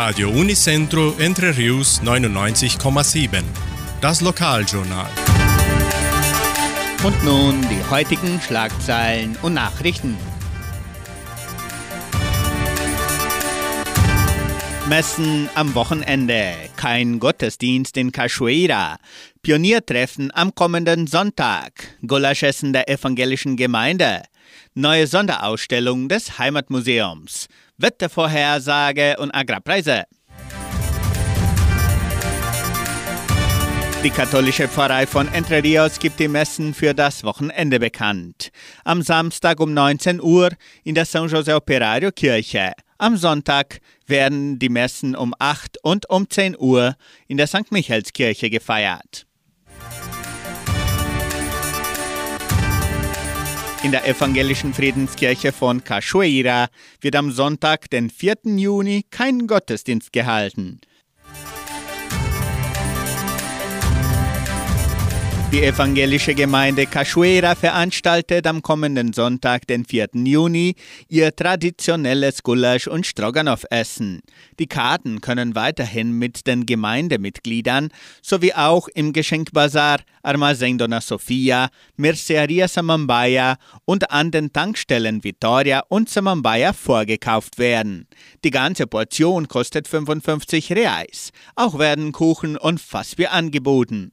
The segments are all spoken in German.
Radio Unicentro Entre Rius 99,7. Das Lokaljournal. Und nun die heutigen Schlagzeilen und Nachrichten. Messen am Wochenende, kein Gottesdienst in Cachoeira, Pioniertreffen am kommenden Sonntag, Gulaschessen der evangelischen Gemeinde, neue Sonderausstellung des Heimatmuseums, Wettervorhersage und Agrarpreise. Die katholische Pfarrei von Entre Rios gibt die Messen für das Wochenende bekannt. Am Samstag um 19 Uhr in der San José Operario Kirche. Am Sonntag werden die Messen um 8 und um 10 Uhr in der St. Michaelskirche gefeiert. In der evangelischen Friedenskirche von Cachoeira wird am Sonntag, den 4. Juni, kein Gottesdienst gehalten. Die evangelische Gemeinde Cachoeira veranstaltet am kommenden Sonntag, den 4. Juni, ihr traditionelles Gulasch- und Stroganoff-Essen. Die Karten können weiterhin mit den Gemeindemitgliedern sowie auch im Geschenkbazar Armazém Dona Sofia, Merceria Samambaya und an den Tankstellen Vitoria und Samambaya vorgekauft werden. Die ganze Portion kostet 55 Reais. Auch werden Kuchen und Fassbier angeboten.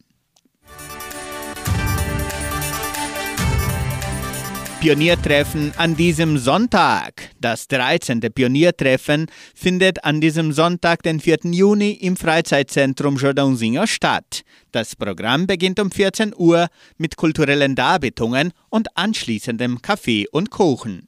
Pioniertreffen an diesem Sonntag. Das 13. Pioniertreffen findet an diesem Sonntag, den 4. Juni, im Freizeitzentrum Jordãozinho statt. Das Programm beginnt um 14 Uhr mit kulturellen Darbietungen und anschließendem Kaffee und Kuchen.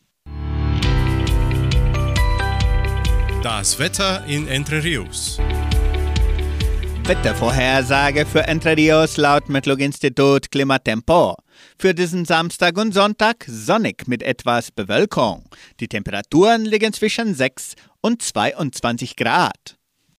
Das Wetter in Entre Rios. Wettervorhersage für Entre Rios laut Metlog-Institut Klimatempo. Für diesen Samstag und Sonntag sonnig mit etwas Bewölkung. Die Temperaturen liegen zwischen 6 und 22 Grad.